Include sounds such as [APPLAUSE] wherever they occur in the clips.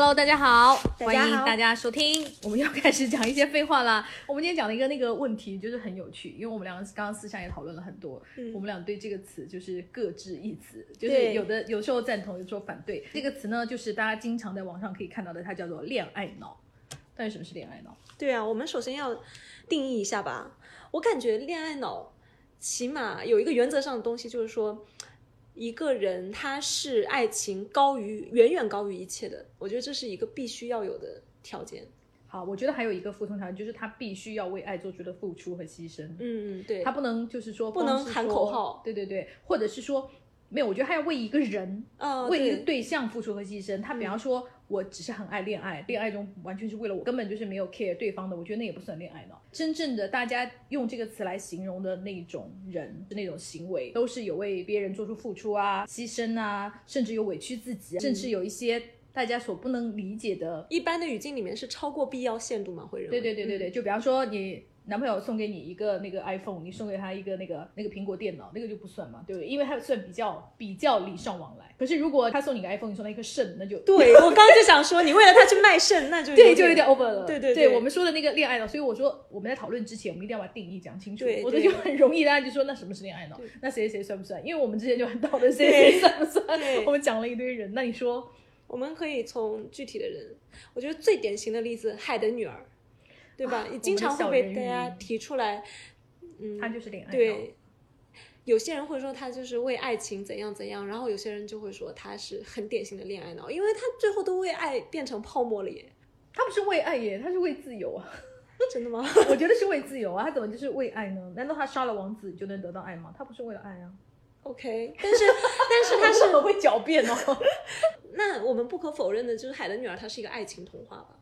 Hello，大家好，欢迎大家收听。[LAUGHS] 我们又开始讲一些废话啦。我们今天讲了一个那个问题，就是很有趣，因为我们两个刚刚私下也讨论了很多，我们俩对这个词就是各执一词，就是有的有时候赞同，有时候反对。这个词呢，就是大家经常在网上可以看到的，它叫做恋爱脑。到底什么是恋爱脑？对啊，我们首先要定义一下吧。我感觉恋爱脑起码有一个原则上的东西，就是说一个人他是爱情高于远远高于一切的，我觉得这是一个必须要有的条件。好，我觉得还有一个附通条件，就是他必须要为爱做出的付出和牺牲。嗯嗯，对，他不能就是说不能喊口号对对对，或者是说没有，我觉得他要为一个人啊，为一个对对象付出和牺牲。他比方说，我只是很爱恋爱，恋爱中完全是为了我，根本就是没有 care 对方的，我觉得那也不算恋爱脑。真正的大家用这个词来形容的那种人，那种行为，都是有为别人做出付出啊、牺牲啊，甚至有委屈自己，甚至有一些大家所不能理解的一般的语境里面是超过必要限度吗，会认为对对对对对，就比方说你男朋友送给你一个那个 iPhone，你送给他一个那个那个苹果电脑，那个就不算嘛，对不对？因为他算比较比较礼尚往来。可是如果他送你个 iPhone，你送他一颗肾，那就对 [LAUGHS] 我刚刚就想说，你为了他去卖肾，那就对，有就有点点 over 了。对对对对我们说的那个恋爱脑，所以我说我们在讨论之前，我们一定要把定义讲清楚，对否则对就很容易大家就说那什么是恋爱脑？那谁谁谁算不算？因为我们之前就很讨论谁谁对算不算，我们讲了一堆人，那你说我们可以从具体的人，我觉得最典型的例子，海的女儿，对吧？啊经常会被大家提出来，嗯，他就是恋爱脑？对。有些人会说他就是为爱情怎样怎样，然后有些人就会说他是很典型的恋爱脑，因为他最后都为爱变成泡沫了耶，他不是为爱耶，他是为自由啊。[LAUGHS] 真的吗？我觉得是为自由啊，他怎么就是为爱呢？难道他杀了王子就能得到爱吗？他不是为了爱啊。OK，但是但是他 [LAUGHS] 是很会狡辩哦。[LAUGHS] 那我们不可否认的就是《海的女儿》，它是一个爱情童话吧？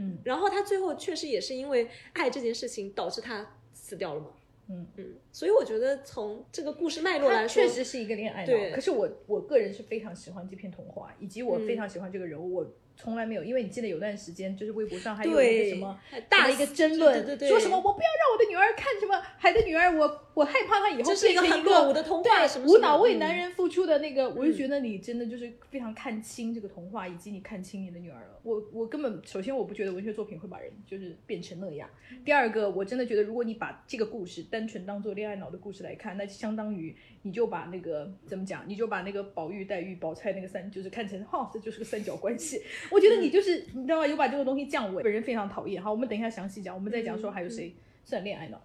嗯然后他最后确实也是因为爱这件事情导致他死掉了嘛。嗯嗯，所以我觉得从这个故事脉络来说，确实是一个恋爱脑，对可是我我个人是非常喜欢这篇童话，以及我嗯非常喜欢这个人物。我从来没有，因为你记得有段时间，就是微博上还有那个什么大大的一个争论，对对对说什么我不要让我的女儿看什么《海的女儿》，我我害怕他以后这是一个很落伍的童话，什么无脑为嗯男人付出的那个，我就觉得你真的就是非常看清这个童话，以及你看清你的女儿了。我我根本首先我不觉得文学作品会把人就是变成那样。第二个，我真的觉得如果你把这个故事单纯当做恋爱脑的故事来看，那就相当于你就把那个怎么讲，你就把那个宝玉、黛玉、宝钗那个三就是看成哈，这就是个三角关系。[LAUGHS] 我觉得你就是你知道吗？有把这个东西降维，本人非常讨厌。好，我们等一下详细讲，我们再讲说还有谁算恋爱脑，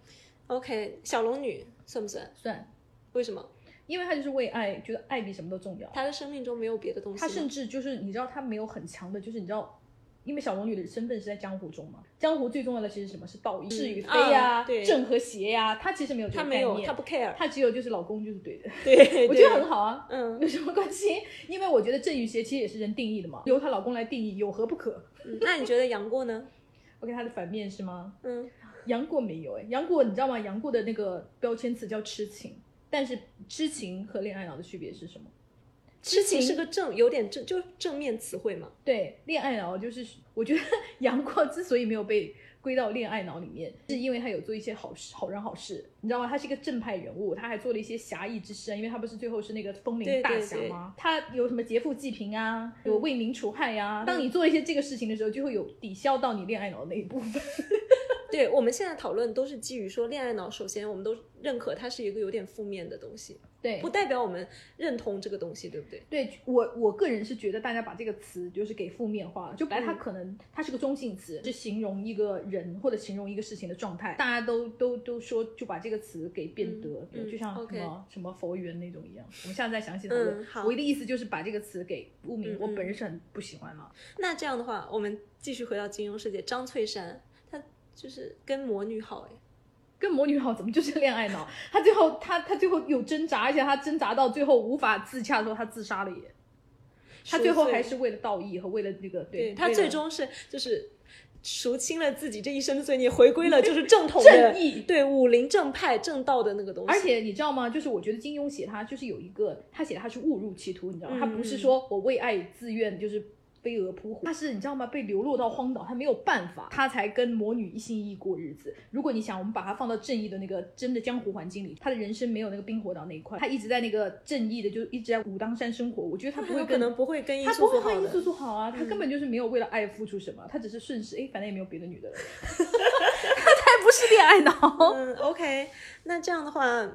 OK，小龙女算不算？算。为什么？因为他就是为爱，觉得爱比什么都重要。她的生命中没有别的东西吗。他甚至就是你知道他没有很强的，就是你知道，因为小龙女的身份是在江湖中嘛，江湖最重要的其实是什么是道义、是与非呀、正和邪呀，他其实没有这个她没有，她不 care。他只有就是老公就是对的，对，[LAUGHS] 我觉得很好啊。嗯有什么关系？因为我觉得正与邪其实也是人定义的嘛，由她老公来定义，有何不可嗯那你觉得杨过呢？？OK，他的反面是吗？嗯，杨过没有哎、杨过你知道吗？杨过的那个标签词叫痴情，但是痴情和恋爱脑的区别是什么？痴情是个正有点正就正面词汇嘛。对，恋爱脑就是我觉得 [LAUGHS] 杨过之所以没有被归到恋爱脑里面，是因为他有做一些好事、好人好事，你知道吗？他是一个正派人物，他还做了一些侠义之事啊，因为他不是最后是那个风对铃大对对侠吗？他有什么劫富济贫啊，有为民除害啊。当你做一些这个事情的时候，就会有抵消到你恋爱脑的那一部分。对，我们现在讨论都是基于说恋爱脑，首先我们都认可它是一个有点负面的东西，对不代表我们认同这个东西，对不对？对我我个人是觉得大家把这个词就是给负面化了，就本来它嗯可能它是个中性词，是形容一个人或者形容一个事情的状态，大家都都都说就把这个词给变得，就像什么什么佛缘那种一样。我们下次再详细讨论。嗯我的意思就是把这个词给污名，我本人是很不喜欢了。那这样的话，我们继续回到金庸世界，张翠山她就是跟魔女好哎，跟魔女好怎么就是恋爱脑？[LAUGHS] 他最后他他最后有挣扎，而且他挣扎到最后无法自洽的时候，他自杀了耶。他最后还是为了道义和为了那个对，对她最终是就是赎清了自己这一生的罪孽，回归了 [LAUGHS] 就是正统的正义对武林正派正道的那个东西。而且你知道吗？就是我觉得金庸写他就是有一个，他写他是误入歧途，你知道吗？嗯他不是说我为爱自愿就是飞蛾扑火，他是你知道吗？被流落到荒岛，他没有办法，他才跟魔女一心一意过日子。如果你想，我们把他放到正义的那个真的江湖环境里，他的人生没有那个冰火岛那一块，他一直在那个正义的，就一直在武当山生活。我觉得他不会跟可能不会跟他不会跟素素好啊，他根本就是没有为了爱付出什么，他只是顺势，哎，反正也没有别的女的了，[LAUGHS] 他才不是恋爱脑。嗯，OK，那这样的话，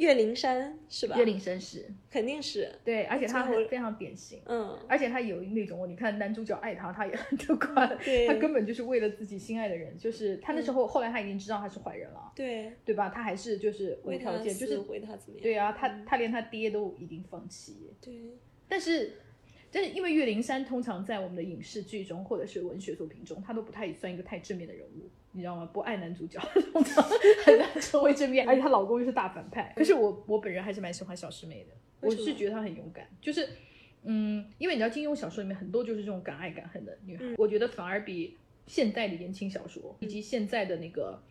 岳灵珊是吧？岳灵珊是肯定是，对，而且他最后很非常典型。嗯，而且他有那种，你看男主角爱他，他也很得快，[LAUGHS] 对。他根本就是为了自己心爱的人，就是他那时候，后来他已经知道他是坏人了，对，对吧？他还是就是无条件，就是死为他怎么样？对啊，他他连他爹都已经放弃，对，但是。但是因为岳灵珊通常在我们的影视剧中或者是文学作品中，她都不太算一个太正面的人物，你知道吗？不爱男主角，很难成为正面，而且她老公又是大反派。可是我我本人还是蛮喜欢小师妹的，我是觉得她很勇敢，就是嗯，因为你知道金庸小说里面很多就是这种敢爱敢恨的女孩，我觉得反而比现代的言情小说以及现在的那个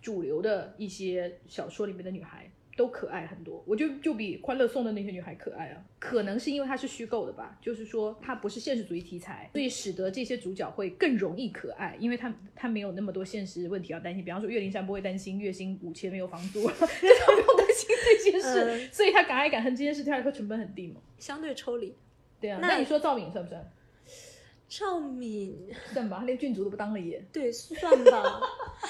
主流的一些小说里面的女孩。都可爱很多，我就就比《欢乐颂》的那些女孩可爱啊。可能是因为它是虚构的吧，就是说它不是现实主义题材，所以使得这些主角会更容易可爱，因为他他没有那么多现实问题要担心。比方说岳灵珊不会担心月薪五千没有房租，就他不用担心这些事，嗯 [LAUGHS] 所以他敢爱敢恨这件事对他来说成本很低嘛。相对抽离。对啊，那那你说赵敏算不算？赵敏，算吧，他连郡主都不当了也。对，算吧，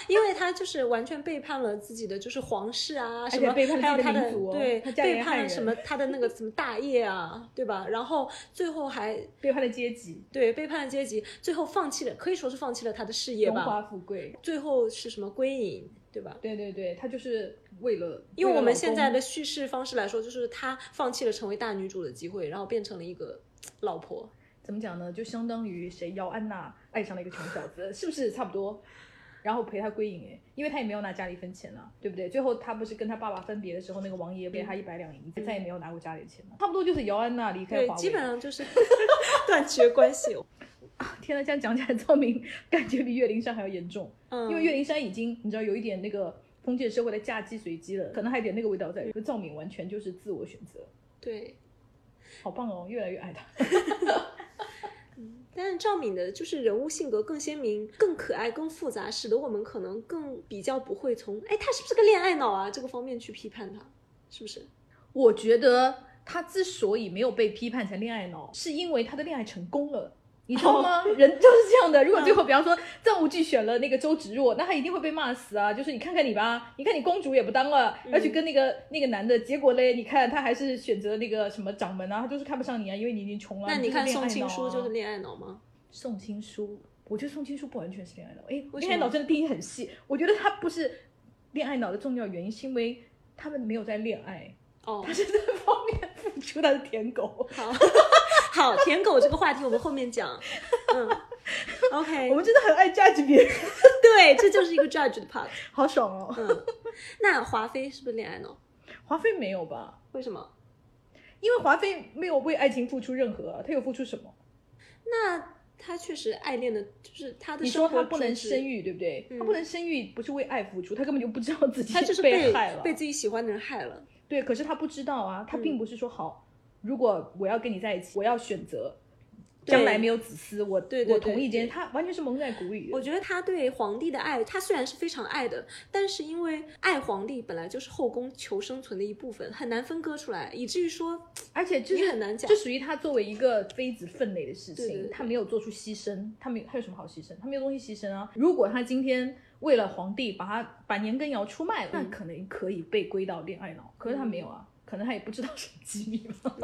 因为他就是完全背叛了自己的就是皇室啊，什么还有他的对背叛了什么他的那个什么大业啊，对吧？然后最后还 [LAUGHS] 背叛了阶级，对背叛了阶级，最后放弃了，可以说是放弃了他的事业吧。荣华富贵。最后是什么归隐，对吧？对对对，他就是为了，因为我们现在的叙事方式来说，就是她放弃了成为大女主的机会，然后变成了一个老婆。怎么讲呢？就相当于谁姚安娜爱上了一个穷小子，是不是差不多？然后陪他归隐哎，因为他也没有拿家里一分钱了，对不对？最后他不是跟他爸爸分别的时候，那个王爷给他一百两银子，再也没有拿过家里的钱了。差不多就是姚安娜离开对华，为。基本上就是 [LAUGHS] 断绝关系。[LAUGHS] 天呐，这样讲起来，赵敏感觉比岳灵珊还要严重，嗯，因为岳灵珊已经你知道有一点那个封建社会的嫁鸡随鸡了，可能还有点那个味道在。可赵敏完全就是自我选择，对，好棒哦，越来越爱他。[LAUGHS] 但是赵敏的就是人物性格更鲜明、更可爱、更复杂，使得我们可能更比较不会从哎他是不是个恋爱脑啊这个方面去批判他，是不是？我觉得他之所以没有被批判成恋爱脑，是因为他的恋爱成功了。你知道吗？[LAUGHS] 人就是这样的。如果最后，比方说张无忌选了那个周芷若，那他一定会被骂死啊！就是你看看你吧，你看你公主也不当了，要去跟那个那个男的，结果嘞，你看他还是选择那个什么掌门啊，他就是看不上你啊，因为你已经穷了。那你看宋青书就是恋爱脑吗？宋青书，我觉得宋青书不完全是恋爱脑。哎，恋爱脑真的定义很细。我觉得他不是恋爱脑的重要原因，是因为他们没有在恋爱，哦他，是这方面付出，他是舔狗。好，[LAUGHS] 好，舔狗这个话题我们后面讲。嗯，[LAUGHS] OK，我们真的很爱 judge 别人，对，这就是一个 judge 的 part。[LAUGHS] 好爽哦。嗯，那华妃是不是恋爱脑？华妃没有吧？为什么？因为华妃没有为爱情付出任何啊，她有付出什么？那她确实爱恋的，就是她的你生活说她不能生育，对不对？她不能生育，不是为爱付出，她根本就不知道自己她就是被害了。被自己喜欢的人害了。对，可是她不知道啊，她并不是说好，如果我要跟你在一起，我要选择将来没有子嗣，我对我同意这件，她完全是蒙在鼓里的。我觉得他对皇帝的爱，他虽然是非常爱的，但是因为爱皇帝本来就是后宫求生存的一部分，很难分割出来，以至于说，而且就是你很难讲这属于他作为一个妃子分内的事情，对对对她没有做出牺牲，他没有，他有什么好牺牲？他没有东西牺牲啊。如果他今天为了皇帝把他把年羹尧出卖了，那可能可以被归到恋爱脑，可是他没有啊。可能他也不知道是机密吧，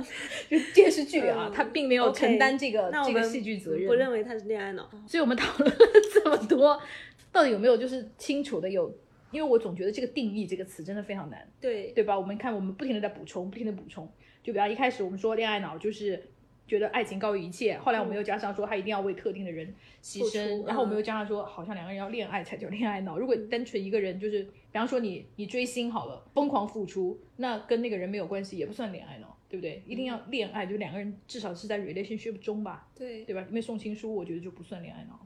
就电视剧啊，他并没有承担这个这个戏剧责任。不认为他是恋爱脑。所以我们讨论了这么多，到底有没有就是清楚的有？因为我总觉得这个定义这个词真的非常难，对，对吧？我们看，我们不停的在补充，不停的补充。就比方一开始我们说恋爱脑就是觉得爱情高于一切，后来我们又加上说他一定要为特定的人牺牲，然后我们嗯又加上说好像两个人要恋爱才叫恋爱脑。如果单纯一个人就是，比方说你你追星好了，疯狂付出，那跟那个人没有关系，也不算恋爱脑，对不对？一定要恋爱，就两个人至少是在 relationship 中吧，对，对吧？因为送情书我觉得就不算恋爱脑，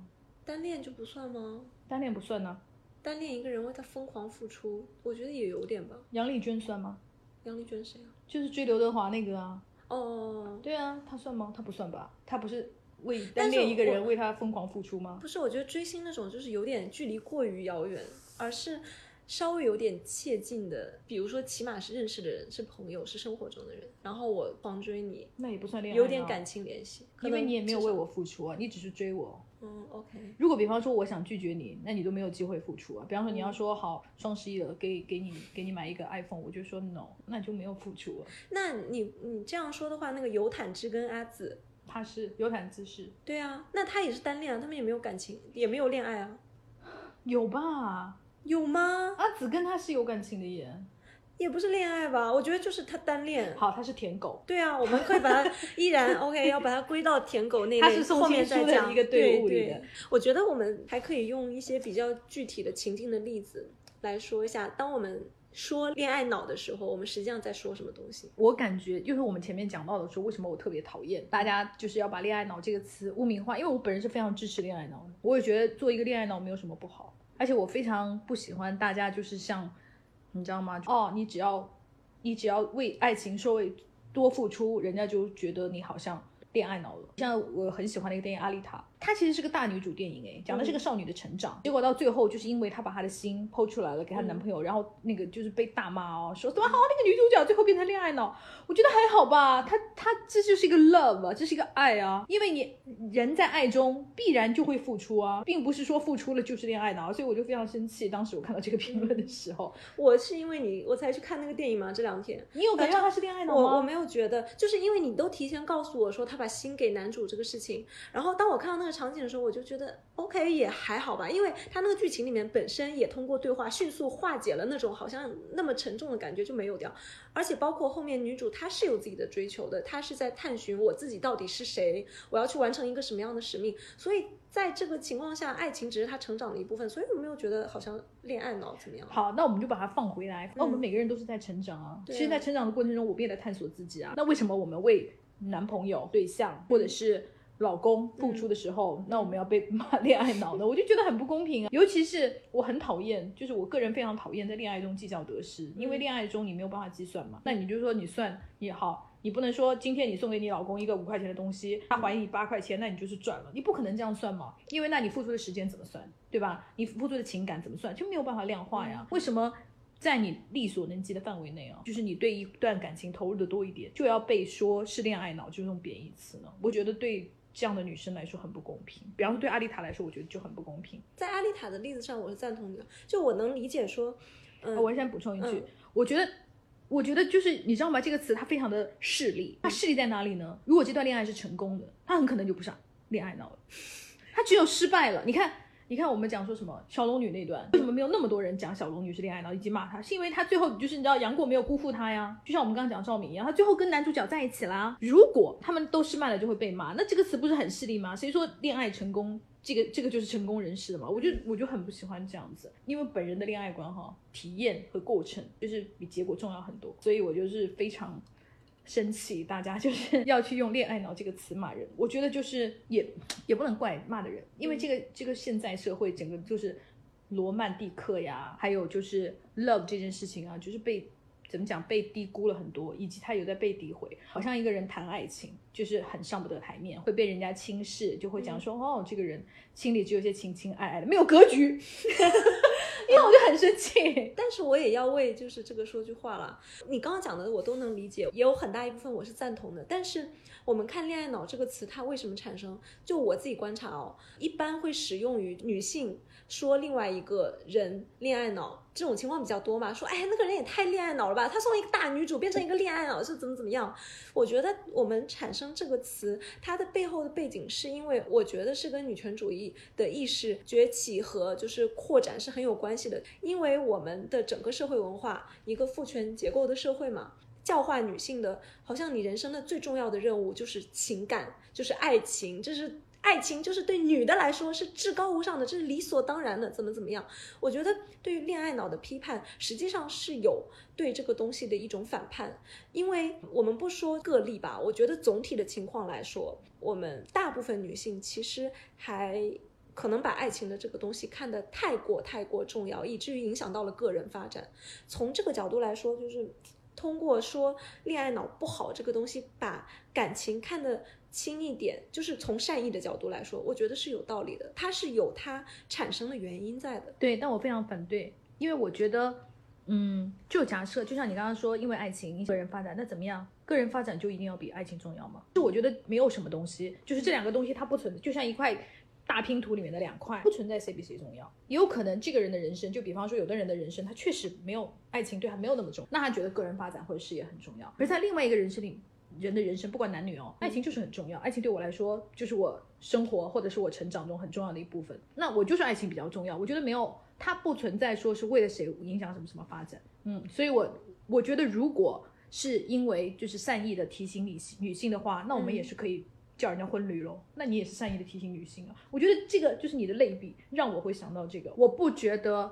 单恋就不算吗？单恋不算呢。单恋一个人为他疯狂付出，我觉得也有点吧。杨丽娟算吗？杨丽娟谁啊？就是追刘德华那个啊。哦，对啊，他算吗？他不算吧？他不是为单恋一个人为他疯狂付出吗？不是，我觉得追星那种就是有点距离过于遥远，而是稍微有点切近的，比如说起码是认识的人，是朋友，是生活中的人，然后我狂追你，那也不算恋爱，有点感，情联系，因为你也没有为我付出啊，你只是追我。嗯，OK，如果比方说我想拒绝你，那你都没有机会付出啊。比方说你要嗯说好双十一了，给给你给你买一个 iPhone，我就说 no，那就没有付出了。那你你这样说的话，那个尤坦之跟阿紫，他是尤坦之是，对啊，那他也是单恋啊，他们也没有感情，也没有恋爱啊，有吧？有吗？阿紫跟他是有感情的耶。也不是恋爱吧，我觉得就是他单恋。好，他是舔狗，对啊，我们可以把他依然 [LAUGHS] OK，要把它归到舔狗那类，他是宋后面再讲。一个队对伍里的对。我觉得我们还可以用一些比较具体的情境的例子来说一下，当我们说恋爱脑的时候，我们实际上在说什么东西？我感觉就是我们前面讲到的说，为什么我特别讨厌大家就是要把恋爱脑这个词污名化，因为我本人是非常支持恋爱脑的，我也觉得做一个恋爱脑没有什么不好，而且我非常不喜欢大家就是像，你知道吗？哦，你只要你只要为爱情稍微多付出，人家就觉得你好像恋爱脑了。像我很喜欢的一个电影《阿丽塔》，它其实是个大女主电影，哎，讲的是个少女的成长。结果到最后，就是因为她把她的心剖出来了给她男朋友，然后那个就是被大骂哦，说怎么好那个女主角最后变成恋爱脑？我觉得还好吧，她她这就是一个 love 啊，这是一个爱啊，因为你人在爱中必然就会付出啊，并不是说付出了就是恋爱脑，所以我就非常生气。当时我看到这个评论的时候，[LAUGHS] 我是因为你我才去看那个电影嘛，这两天。你有感觉到她是恋爱脑吗？我我没有觉得，就是因为你都提前告诉我说她把心给男主这个事情，然后当我看到那个场景的时候，我就觉得 OK 也还好吧，因为他那个剧情里面本身也通过对话迅速化解了那种好像那么沉重的感觉就没有掉，而且包括后面女主她是有自己的追求的，她是在探寻我自己到底是谁，我要去完成一个什么样的使命，所以在这个情况下，爱情只是她成长的一部分，所以我没有觉得好像恋爱脑怎么样。好，那我们就把它放回来。那我们每个人都是在成长啊。其实，在成长的过程中，我们也在探索自己啊。那为什么我们为男朋友、对象或者是老公付出的时候，那我们要被骂恋爱脑呢？[LAUGHS] 我就觉得很不公平啊。尤其是我很讨厌，就是我个人非常讨厌在恋爱中计较得失，因为恋爱中你没有办法计算嘛。那你就说你算也好。你不能说今天你送给你老公一个五块钱的东西，他还你八块钱，那你就是赚了。你不可能这样算嘛，因为那你付出的时间怎么算，对吧？你付出的情感怎么算，就没有办法量化呀。为什么在你力所能及的范围内啊，就是你对一段感情投入的多一点，就要被说是恋爱脑，就是用贬义词呢？我觉得对这样的女生来说很不公平。比方说对阿丽塔来说，我觉得就很不公平。在阿丽塔的例子上，我是赞同你的，就我能理解说，嗯，啊我先补充一句，嗯我觉得，我觉得就是你知道吗？这个词它非常的势利，它势利在哪里呢？如果这段恋爱是成功的，它很可能就不是恋爱脑了，它只有失败了。你看。你看，我们讲说什么小龙女那段，为什么没有那么多人讲小龙女是恋爱脑，以及骂她？是因为她最后就是你知道杨过没有辜负她呀，就像我们刚刚讲赵敏一样，她最后跟男主角在一起啦。如果他们都失败了，就会被骂，那这个词不是很势利吗？谁说恋爱成功这个这个就是成功人士的嘛？我就我就很不喜欢这样子，因为本人的恋爱观哈，体验和过程就是比结果重要很多，所以我就是非常生气，大家就是 [LAUGHS] 要去用“恋爱脑”这个词骂人。我觉得就是也也不能怪骂的人，因为这个这个现在社会整个就是罗曼蒂克呀，还有就是 love 这件事情啊，就是被。怎么讲被低估了很多，以及他有在被诋毁，好像一个人谈爱情就是很上不得台面，会被人家轻视，就会讲说、哦，这个人心里只有些情情爱爱的，没有格局，[LAUGHS] 因为我就很生气。但是我也要为就是这个说句话啦。你刚刚讲的我都能理解，也有很大一部分我是赞同的。但是我们看“恋爱脑”这个词，它为什么产生？就我自己观察哦，一般会使用于女性说另外一个人恋爱脑这种情况比较多嘛。说哎，那个人也太恋爱脑了吧，他从一个大女主变成一个恋爱脑是怎么怎么样？我觉得我们产生这个词，它的背后的背景是因为我觉得是跟女权主义的意识崛起和就是扩展是很有关系的，因为我们的整个社会文化一个父权结构的社会嘛。教化女性的，好像你人生的最重要的任务就是情感，就是爱情，这是爱情，就是对女的来说是至高无上的，这是理所当然的，怎么怎么样？我觉得对于恋爱脑的批判，实际上是有对这个东西的一种反叛，因为我们不说个例吧，我觉得总体的情况来说，我们大部分女性其实还。可能把爱情的这个东西看得太过太过重要，以至于影响到了个人发展。从这个角度来说，就是通过说恋爱脑不好这个东西，把感情看得轻一点，就是从善意的角度来说，我觉得是有道理的，它是有它产生的原因在的。对，但我非常反对，因为我觉得，嗯，就假设，就像你刚刚说，因为爱情个人发展，那怎么样？个人发展就一定要比爱情重要吗？就我觉得没有什么东西，就是这两个东西它不存在，就像一块。大拼图里面的两块不存在谁比谁重要，也有可能这个人的人生，就比方说有的人的人生他确实没有爱情对他没有那么重，那他觉得个人发展或者事业很重要。而在另外一个人生里，人的人生不管男女哦，爱情就是很重要，爱情对我来说就是我生活或者是我成长中很重要的一部分。那我就是爱情比较重要，我觉得没有它不存在说是为了谁影响什么什么发展，嗯，所以我我觉得如果是因为就是善意的提醒女性女性的话，那我们也是可以。叫人家婚驴喽，那你也是善意的提醒女性啊。我觉得这个就是你的类比，让我会想到这个。我不觉得，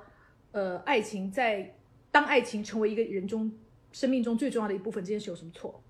呃，爱情在当爱情成为一个人中生命中最重要的一部分这件事有什么错？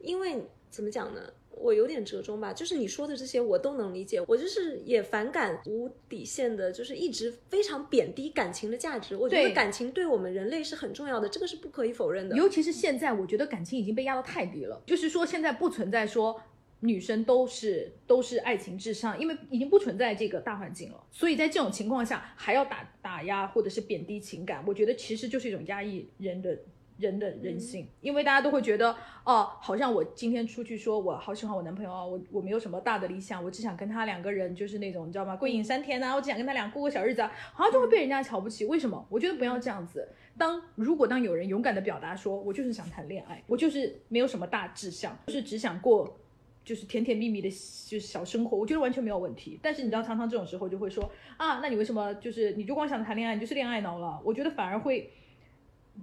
因为怎么讲呢？我有点折中吧，就是你说的这些我都能理解。我就是也反感无底线的，就是一直非常贬低感情的价值。我觉得感情对我们人类是很重要的，这个是不可以否认的。尤其是现在，我觉得感情已经被压到太低了。就是说，现在不存在说。女生都是都是爱情至上，因为已经不存在这个大环境了，所以在这种情况下还要打打压或者是贬低情感，我觉得其实就是一种压抑人的人的人性，因为大家都会觉得哦，好像我今天出去说我好喜欢我男朋友啊，我我没有什么大的理想，我只想跟他两个人就是那种你知道吗？归隐山田啊，我只想跟他俩过个小日子啊，好像就会被人家瞧不起。为什么？我觉得不要这样子。当如果当有人勇敢的表达说，我就是想谈恋爱，我就是没有什么大志向，就是只想过。就是甜甜蜜蜜的，就是小生活，我觉得完全没有问题。但是你知道，常常这种时候就会说啊，那你为什么就是你就光想谈恋爱，你就是恋爱脑了？我觉得反而会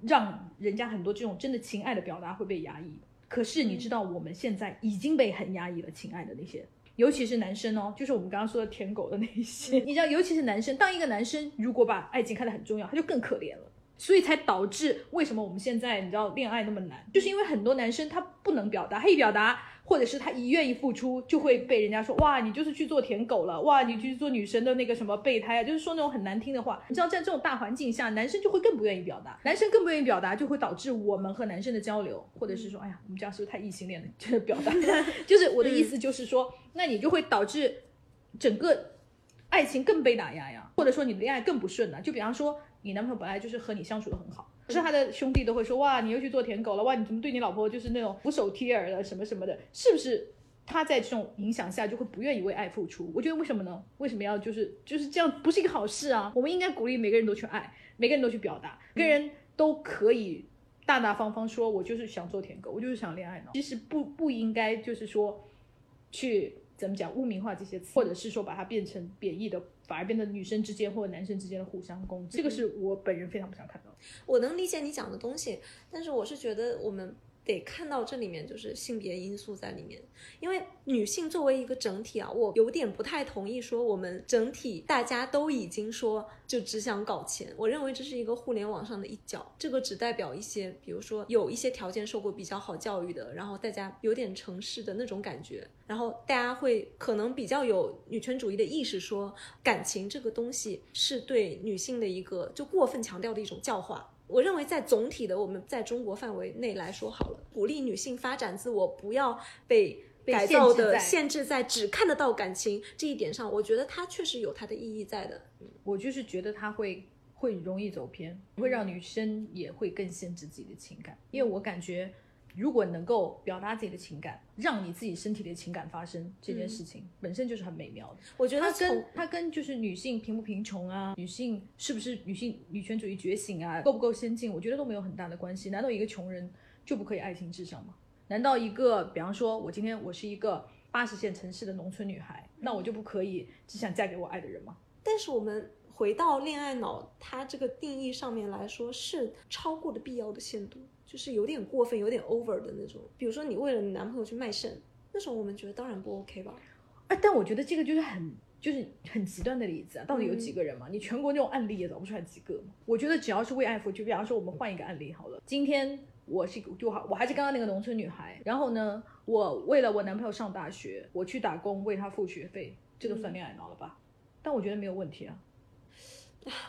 让人家很多这种真的情爱的表达会被压抑。可是你知道，我们现在已经被很压抑了，情爱的那些，尤其是男生哦，就是我们刚刚说的舔狗的那些。你知道，尤其是男生，当一个男生如果把爱情看得很重要，他就更可怜了。所以才导致为什么我们现在你知道恋爱那么难，就是因为很多男生他不能表达，他一表达。或者是他一愿意付出，就会被人家说哇，你就是去做舔狗了，哇，你去做女神的那个什么备胎啊，就是说那种很难听的话。你知道，在这种大环境下，男生就会更不愿意表达，男生更不愿意表达，就会导致我们和男生的交流，或者是说，哎呀，我们这样是不是太异性恋了？就是表达，[LAUGHS] 就是我的意思就是说，那你就会导致整个爱情更被打压呀，或者说你的恋爱更不顺了。就比方说，你男朋友本来就是和你相处的很好。可是他的兄弟都会说哇，你又去做舔狗了哇，你怎么对你老婆就是那种俯首帖耳的什么什么的，是不是？他在这种影响下就会不愿意为爱付出。我觉得为什么呢？为什么要就是就是这样？不是一个好事啊！我们应该鼓励每个人都去爱，每个人都去表达，每个人都可以大大方方说，我就是想做舔狗，我就是想恋爱呢。其实不不应该就是说去。怎么讲污名化这些词，或者是说把它变成贬义的，反而变得女生之间或者男生之间的互相攻击，这个是我本人非常不想看到。我能理解你讲的东西，但是我是觉得我们。得看到这里面就是性别因素在里面，因为女性作为一个整体啊，我有点不太同意说我们整体大家都已经说就只想搞钱，我认为这是一个互联网上的一角，这个只代表一些，比如说有一些条件受过比较好教育的，然后大家有点城市的那种感觉，然后大家会可能比较有女权主义的意识，说感情这个东西是对女性的一个就过分强调的一种教化。我认为，在总体的我们在中国范围内来说，好了，鼓励女性发展自我，不要被改造的限制在只看得到感情这一点上。我觉得它确实有它的意义在的。我就是觉得它会会容易走偏，会让女生也会更限制自己的情感，因为我感觉。如果能够表达自己的情感，让你自己身体的情感发生这件事情，本身就是很美妙的。我觉得它跟它跟就是女性贫不贫穷啊，女性是不是女性女权主义觉醒啊，够不够先进，我觉得都没有很大的关系。难道一个穷人就不可以爱情至上吗？难道一个比方说，我今天我是一个八十线城市的农村女孩，那我就不可以只想嫁给我爱的人吗？但是我们回到恋爱脑，它这个定义上面来说，是超过了必要的限度。就是有点过分，有点 over 的那种。比如说，你为了你男朋友去卖肾，那种我们觉得当然不 OK 吧？哎，但我觉得这个就是很就是很极端的例子啊。到底有几个人嘛？你全国那种案例也找不出来几个嘛？我觉得只要是为爱付出，比方说我们换一个案例好了。今天我是就好，我还是刚刚那个农村女孩。然后呢，我为了我男朋友上大学，我去打工为他付学费，这个算恋爱脑了吧？但我觉得没有问题啊。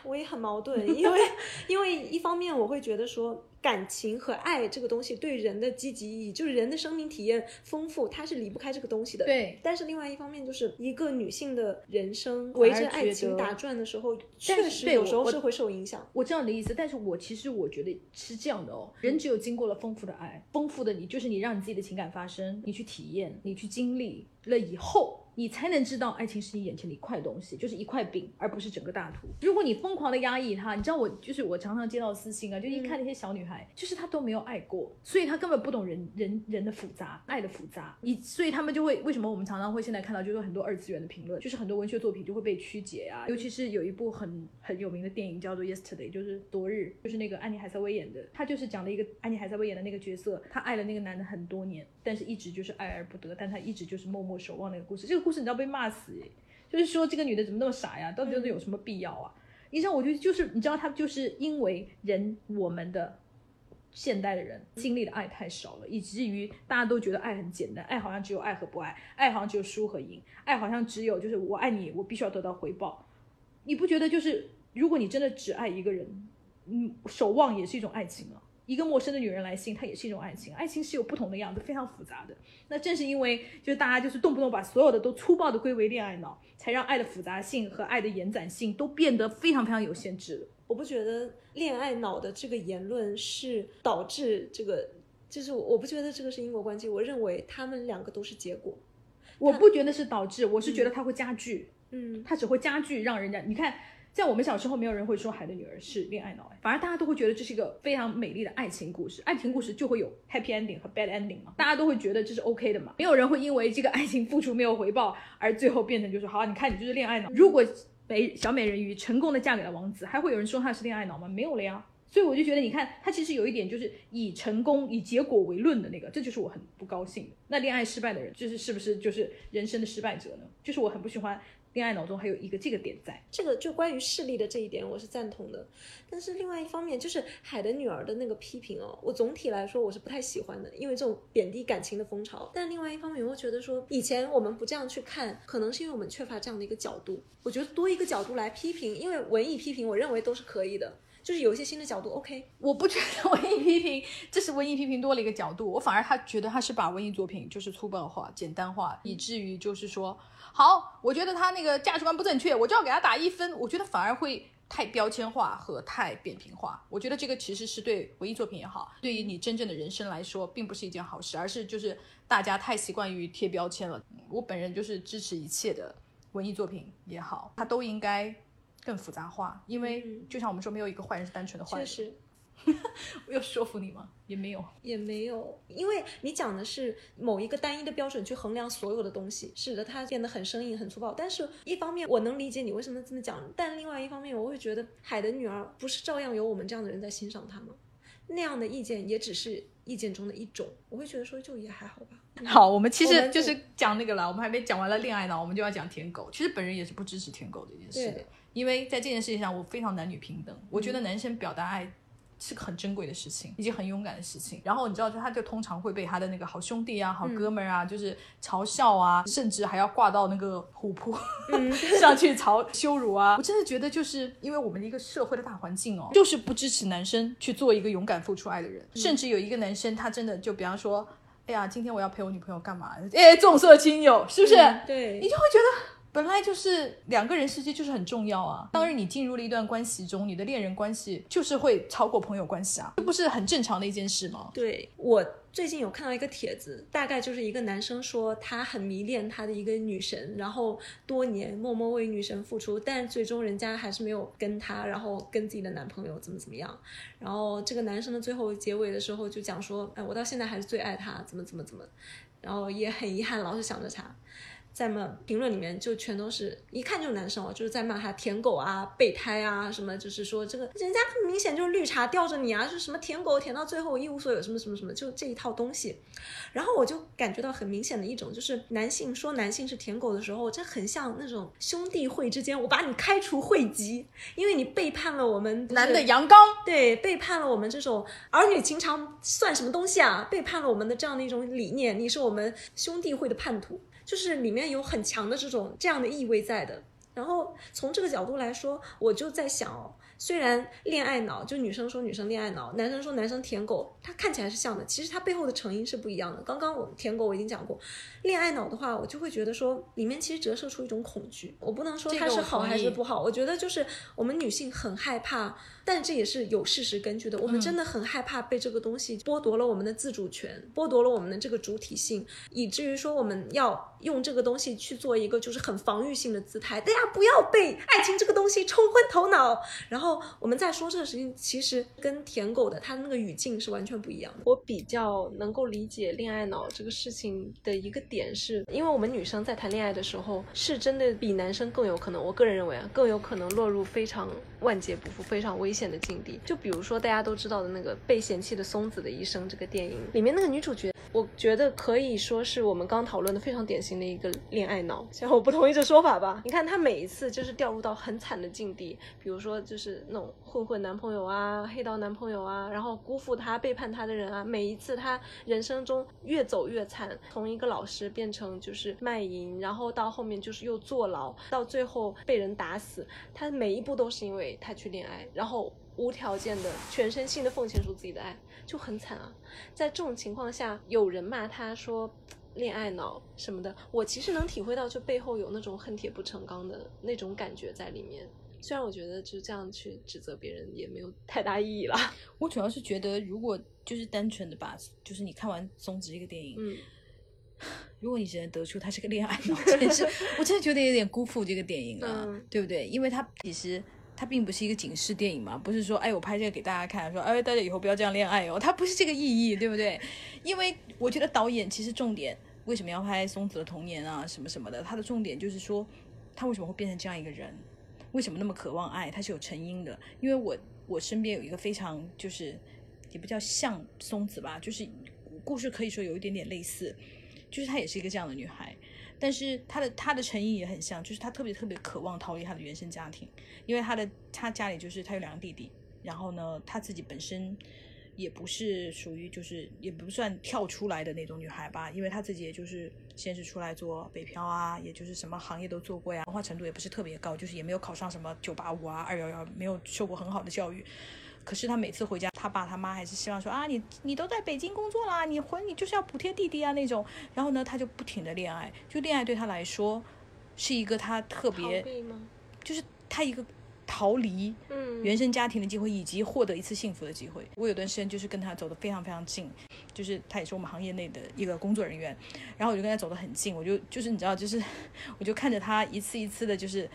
我也很矛盾，因为因为一方面我会觉得说感情和爱这个东西对人的积极意义，就是人的生命体验丰富，它是离不开这个东西的。对。但是另外一方面，就是一个女性的人生围着爱情打转的时候，确实有时候是会受影响。我知道你的意思，但是我其实我觉得是这样的哦，人只有经过了丰富的爱，丰富的你，就是你让你自己的情感发生，你去体验，你去经历了以后。你才能知道爱情是你眼前的一块东西，就是一块饼，而不是整个大图。如果你疯狂的压抑它，你知道我就是我常常接到私信啊，就一看那些小女孩，就是她都没有爱过，所以她根本不懂人人人的复杂，爱的复杂。你所以他们就会为什么我们常常会现在看到就是很多二次元的评论，就是很多文学作品就会被曲解啊。尤其是有一部很很有名的电影叫做 Yesterday，就是昨日，就是那个安妮海瑟薇演的，她就是讲了一个安妮海瑟薇演的那个角色，她爱了那个男的很多年，但是一直就是爱而不得，但她一直就是默默守望那个故事。这个故事你知道被骂死。就是说，这个女的怎么那么傻呀？到底有什么必要啊？你知道，我觉得就是你知道，她就是因为人，我们的现代的人经历的爱太少了，以至于大家都觉得爱很简单，爱好像只有爱和不爱，爱好像只有输和赢，爱好像只有就是我爱你，我必须要得到回报。你不觉得就是如果你真的只爱一个人，嗯，守望也是一种爱情吗？一个陌生的女人来信，它也是一种爱情。爱情是有不同的样子，非常复杂的。那正是因为就是大家就是动不动把所有的都粗暴的归为恋爱脑，才让爱的复杂性和爱的延展性都变得非常非常有限制了。我不觉得恋爱脑的这个言论是导致这个，就是我不觉得这个是因果关系。我认为他们两个都是结果。我不觉得是导致，我是觉得它会加剧。嗯，它只会加剧让人家你看。在我们小时候，没有人会说《海的女儿》是恋爱脑，反而大家都会觉得这是一个非常美丽的爱情故事。爱情故事就会有 happy ending 和 bad ending 嘛，大家都会觉得这是 OK 的嘛。没有人会因为这个爱情付出没有回报而最后变成就是好，你看你就是恋爱脑。如果美小美人鱼成功的嫁给了王子，还会有人说她是恋爱脑吗？没有了呀。所以我就觉得，你看她其实有一点就是以成功以结果为论的那个，这就是我很不高兴的。那恋爱失败的人，就是是不是就是人生的失败者呢？就是我很不喜欢。恋爱脑中还有一个这个点在，这个就关于势力的这一点我是赞同的，但是另外一方面就是海的女儿的那个批评哦，我总体来说我是不太喜欢的，因为这种贬低感情的风潮。但另外一方面，我觉得说以前我们不这样去看，可能是因为我们缺乏这样的一个角度。我觉得多一个角度来批评，因为文艺批评我认为都是可以的，就是有一些新的角度 OK。我不觉得文艺批评这是文艺批评多了一个角度，我反而他觉得他是把文艺作品就是粗暴化、简单化，以至于就是说。好，我觉得他那个价值观不正确，我就要给他打一分。我觉得反而会太标签化和太扁平化。我觉得这个其实是对文艺作品也好，对于你真正的人生来说，并不是一件好事，而是就是大家太习惯于贴标签了。我本人就是支持一切的文艺作品也好，它都应该更复杂化，因为就像我们说，没有一个坏人是单纯的坏人。[LAUGHS] 我有说服你吗？也没有，也没有，因为你讲的是某一个单一的标准去衡量所有的东西，使得它变得很生硬、很粗暴。但是，一方面我能理解你为什么这么讲，但另外一方面，我会觉得《海的女儿》不是照样有我们这样的人在欣赏她吗？那样的意见也只是意见中的一种，我会觉得说就也还好吧。好，我们其实就是讲那个了，我们还没讲完了恋爱呢，我们就要讲舔狗。其实本人也是不支持舔狗这件事的，因为在这件事情上，我非常男女平等，我觉得男生表达爱。是个很珍贵的事情，一件很勇敢的事情。然后你知道，就他就通常会被他的那个好兄弟啊、好哥们儿啊，就是嘲笑啊，甚至还要挂到那个虎扑 [LAUGHS] 上去嘲羞辱啊。我真的觉得，就是因为我们的一个社会的大环境哦，就是不支持男生去做一个勇敢付出爱的人。甚至有一个男生，他真的就比方说，哎呀，今天我要陪我女朋友干嘛？哎，重色轻友，是不是？对，你就会觉得。本来就是两个人世界就是很重要啊。当然，你进入了一段关系中，你的恋人关系就是会超过朋友关系啊，这不是很正常的一件事吗？对我最近有看到一个帖子，大概就是一个男生说他很迷恋他的一个女神，然后多年默默为女神付出，但最终人家还是没有跟他，然后跟自己的男朋友怎么怎么样。然后这个男生的最后结尾的时候就讲说，哎，我到现在还是最爱他，怎么怎么怎么，然后也很遗憾，老是想着他。在骂评论里面就全都是一看就是男生哦，就是在骂他舔狗啊、备胎啊什么，就是说这个人家明显就是绿茶吊着你啊，就什么舔狗舔到最后一无所有，什么什么什么，就这一套东西。然后我就感觉到很明显的一种，就是男性说男性是舔狗的时候，这很像那种兄弟会之间，我把你开除会籍，因为你背叛了我们男的阳刚，对，背叛了我们这种儿女情长算什么东西啊？背叛了我们的这样的一种理念，你是我们兄弟会的叛徒。就是里面有很强的这种这样的意味在的，然后从这个角度来说，我就在想哦，虽然恋爱脑就女生说女生恋爱脑，男生说男生舔狗，它看起来是像的，其实它背后的成因是不一样的。刚刚我舔狗我已经讲过，恋爱脑的话，我就会觉得说里面其实折射出一种恐惧。我不能说它是好还是不好，我觉得就是我们女性很害怕，但这也是有事实根据的。我们真的很害怕被这个东西剥夺了我们的自主权，剥夺了我们的这个主体性，以至于说我们要用这个东西去做一个就是很防御性的姿态。大家不要被爱情这个东西冲昏头脑。然后我们再说这个事情，其实跟舔狗的他的那个语境是完全不一样的。我比较能够理解恋爱脑这个事情的一个点，是因为我们女生在谈恋爱的时候，是真的比男生更有可能，我个人认为啊，更有可能落入非常万劫不复、非常危险的境地。就比如说大家都知道的那个被嫌弃的松子的一生这个电影里面那个女主角，我觉得可以说是我们刚讨论的非常典型的一个恋爱脑。虽然我不同意这说法吧，你看她每一次就是掉入到很惨的境地，比如说就是那种混混男朋友啊、黑道男朋友啊，然后辜负她、背叛她的人啊，每一次她人生中越走越惨，从一个老师变成就是卖淫，然后到后面就是又坐牢，到最后被人打死，她每一步都是因为她去恋爱，然后无条件的全身心的奉献出自己的爱，就很惨啊。在这种情况下，有人骂他说。恋爱脑什么的，我其实能体会到，就背后有那种恨铁不成钢的那种感觉在里面。虽然我觉得就这样去指责别人也没有太大意义了。[LAUGHS] 我主要是觉得，如果就是单纯的把，就是你看完松子这个电影，嗯，如果你只能得出他是个恋爱脑，真的是，我真的觉得有点辜负这个电影了，嗯对不对？因为他其实它并不是一个警示电影嘛，不是说哎我拍这个给大家看，说哎大家以后不要这样恋爱哦，它不是这个意义，对不对？因为我觉得导演其实重点为什么要拍松子的童年啊什么什么的，他的重点就是说他为什么会变成这样一个人，为什么那么渴望爱，他是有成因的。因为我我身边有一个非常就是也不叫像松子吧，就是故事可以说有一点点类似，就是她也是一个这样的女孩，但是她的她的成因也很像，就是她特别特别渴望逃离她的原生家庭，因为她的她家里就是她有两个弟弟，然后呢她自己本身也不是属于就是也不算跳出来的那种女孩吧，因为她自己也就是先是出来做北漂啊，也就是什么行业都做过呀，文化程度也不是特别高，就是也没有考上什么九八五啊、二幺幺，没有受过很好的教育。可是他每次回家，他爸他妈还是希望说啊，你你都在北京工作啦，你回你就是要补贴弟弟啊那种。然后呢，他就不停的恋爱，就恋爱对他来说是一个他特别？就是他一个逃离嗯，原生家庭的机会，以及获得一次幸福的机会。我有段时间就是跟他走得非常非常近，就是他也是我们行业内的一个工作人员，然后我就跟他走得很近，我就就是你知道，就是 [LAUGHS] 我就看着他一次一次的，就是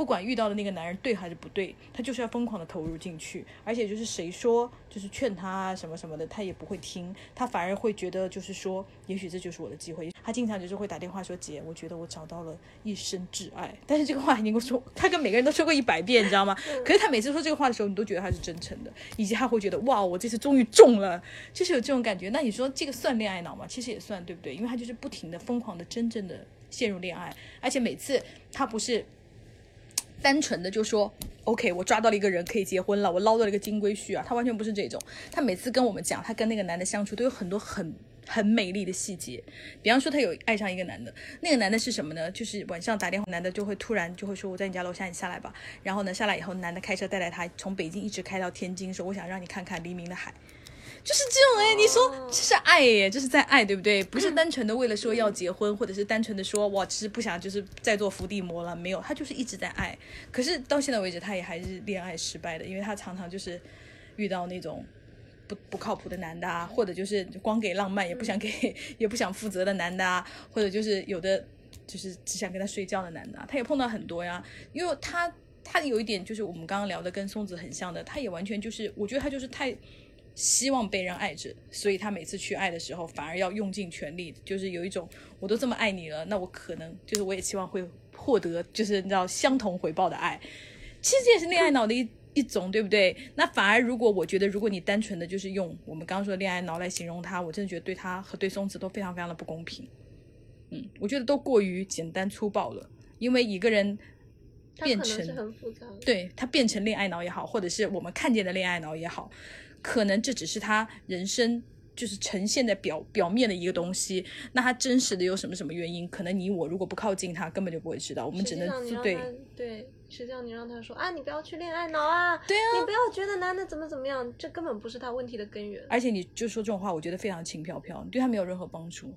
不管遇到的那个男人对还是不对，他就是要疯狂的投入进去，而且就是谁说就是劝他啊什么什么的，他也不会听，他反而会觉得就是说，也许这就是我的机会。他经常就是会打电话说：“姐，我觉得我找到了一生挚爱。”但是这个话已经跟我说，他跟每个人都说过一百遍，你知道吗？[LAUGHS] 可是他每次说这个话的时候，你都觉得他是真诚的，以及他会觉得哇，我这次终于中了，就是有这种感觉。那你说这个算恋爱脑吗？其实也算，对不对？因为他就是不停的疯狂的、真正的陷入恋爱，而且每次他不是。单纯的就说，OK，我抓到了一个人可以结婚了，我捞到了一个金龟婿啊，他完全不是这种。他每次跟我们讲，他跟那个男的相处都有很多很很美丽的细节。比方说，他有爱上一个男的，那个男的是什么呢？就是晚上打电话，男的就会突然就会说我在你家楼下，你下来吧。然后呢，下来以后，男的开车带带他从北京一直开到天津，说我想让你看看黎明的海。就是这种哎，你说这是爱耶，这是在爱，对不对？不是单纯的为了说要结婚，或者是单纯的说哇，其实不想就是再做伏地魔了，没有，他就是一直在爱。可是到现在为止，他也还是恋爱失败的，因为他常常就是遇到那种不不靠谱的男的啊，或者就是光给浪漫也不想给 [LAUGHS] 也不想负责的男的啊，或者就是有的就是只想跟他睡觉的男的、啊，他也碰到很多呀，因为他他有一点就是我们刚刚聊的跟松子很像的，他也完全就是我觉得他就是太。希望被人爱着，所以他每次去爱的时候，反而要用尽全力，就是有一种我都这么爱你了，那我可能就是我也希望会获得，就是你知道相同回报的爱。其实这也是恋爱脑的一一种，对不对？那反而如果我觉得，如果你单纯的就是用我们刚刚说的恋爱脑来形容他，我真的觉得对他和对松子都非常非常的不公平。嗯，我觉得都过于简单粗暴了，因为一个人变成是很复杂。对他变成恋爱脑也好，或者是我们看见的恋爱脑也好。可能这只是他人生就是呈现在表表面的一个东西，那他真实的有什么什么原因？可能你我如果不靠近他，根本就不会知道。我们只能对对，实际上你让他说啊，你不要去恋爱脑啊，对啊，你不要觉得男的怎么怎么样，这根本不是他问题的根源。而且你就说这种话，我觉得非常轻飘飘，你对他没有任何帮助。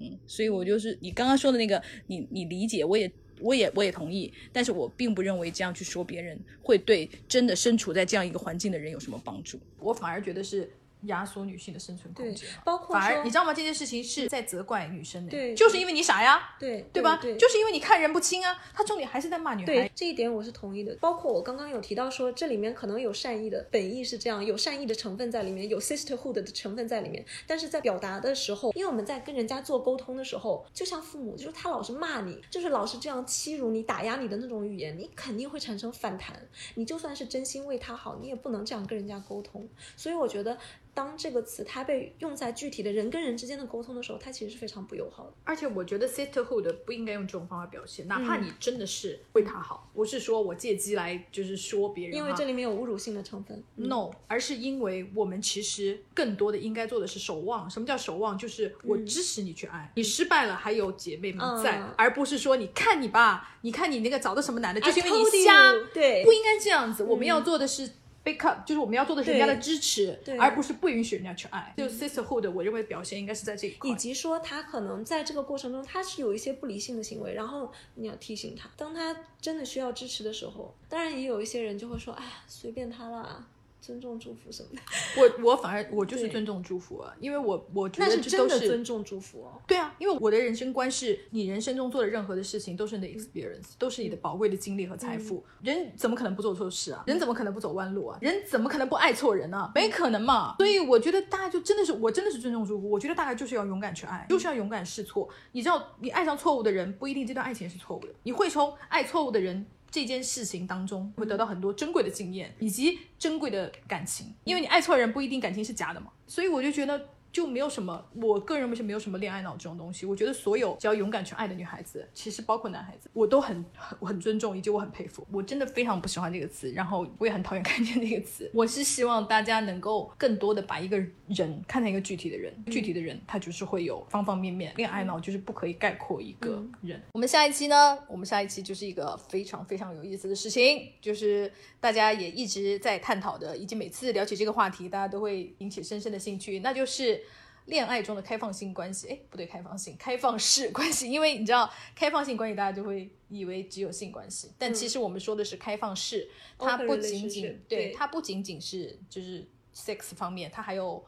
嗯，所以我就是你刚刚说的那个，你你理解，我也我也我也同意，但是我并不认为这样去说别人会对真的身处在这样一个环境的人有什么帮助。我反而觉得是。压缩女性的生存空间，包括反而你知道吗？这件事情是在责怪女生的，对，就是因为你傻呀，对对吧？就是因为你看人不清啊。他重点还是在骂女孩，对这一点我是同意的。包括我刚刚有提到说，这里面可能有善意的本意是这样，有善意的成分在里面，有 sisterhood 的成分在里面。但是在表达的时候，因为我们在跟人家做沟通的时候，就像父母，就是他老是骂你，就是老是这样欺辱你、打压你的那种语言，你肯定会产生反弹。你就算是真心为他好，你也不能这样跟人家沟通。所以我觉得。当这个词它被用在具体的人跟人之间的沟通的时候，它其实是非常不友好的。而且我觉得 sisterhood 不应该用这种方法表现，哪怕你真的是为他好，不是说我借机来就是说别人，因为这里面有侮辱性的成分。No，而是因为我们其实更多的应该做的是守望。什么叫守望？就是我支持你去爱，你失败了还有姐妹们在，而不是说你看你吧，你看你那个找的什么男的，就是因为你瞎。对，不应该这样子。我们要做的是。Backup 就是我们要做的是人家的支持，而不是不允许人家去爱。就 sisterhood，我认为表现应该是在这一块，以及说他可能在这个过程中他是有一些不理性的行为，然后你要提醒他，当他真的需要支持的时候，当然也有一些人就会说，哎呀，随便他啦。尊重祝福什么的，[LAUGHS] 我我反而我就是尊重祝福啊，因为我我觉得这都是尊重祝福哦。对啊，因为我的人生观是你人生中做的任何的事情都是你的 experience，都是你的宝贵的经历和财富。人怎么可能不做错事啊？人怎么可能不走弯路啊？人怎么可能不爱错人呢？没可能嘛。所以我觉得大家就真的是，我真的是尊重祝福。我觉得大概就是要勇敢去爱，就是要勇敢试错。你知道，你爱上错误的人，不一定这段爱情是错误的。你会从爱错误的人。这件事情当中会得到很多珍贵的经验以及珍贵的感情，因为你爱错人不一定感情是假的嘛，所以我就觉得。就没有什么，我个人认为是没有什么恋爱脑这种东西。我觉得所有只要勇敢去爱的女孩子，其实包括男孩子，我都很 [LAUGHS] 很很尊重，以及我很佩服。我真的非常不喜欢这个词，然后我也很讨厌看见这个词。我是希望大家能够更多的把一个人看成一个具体的人，具体的人他就是会有方方面面。恋爱脑就是不可以概括一个人。我们下一期呢？我们下一期就是一个非常非常有意思的事情，就是大家也一直在探讨的，以及每次聊起这个话题，大家都会引起深深的兴趣，那就是。恋爱中的开放性关系，哎，不对，开放性、开放式关系，因为你知道，开放性关系大家就会以为只有性关系，但其实我们说的是开放式，它不仅仅对它不仅仅是就是 sex 方面，它还有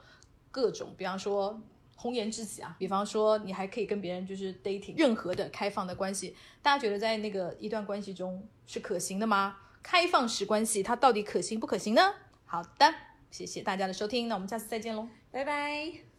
各种，比方说红颜知己啊，比方说你还可以跟别人就是 dating，任何的开放的关系，大家觉得在那个一段关系中是可行的吗？开放式关系它到底可行不可行呢？好的，谢谢大家的收听，那我们下次再见喽，拜拜。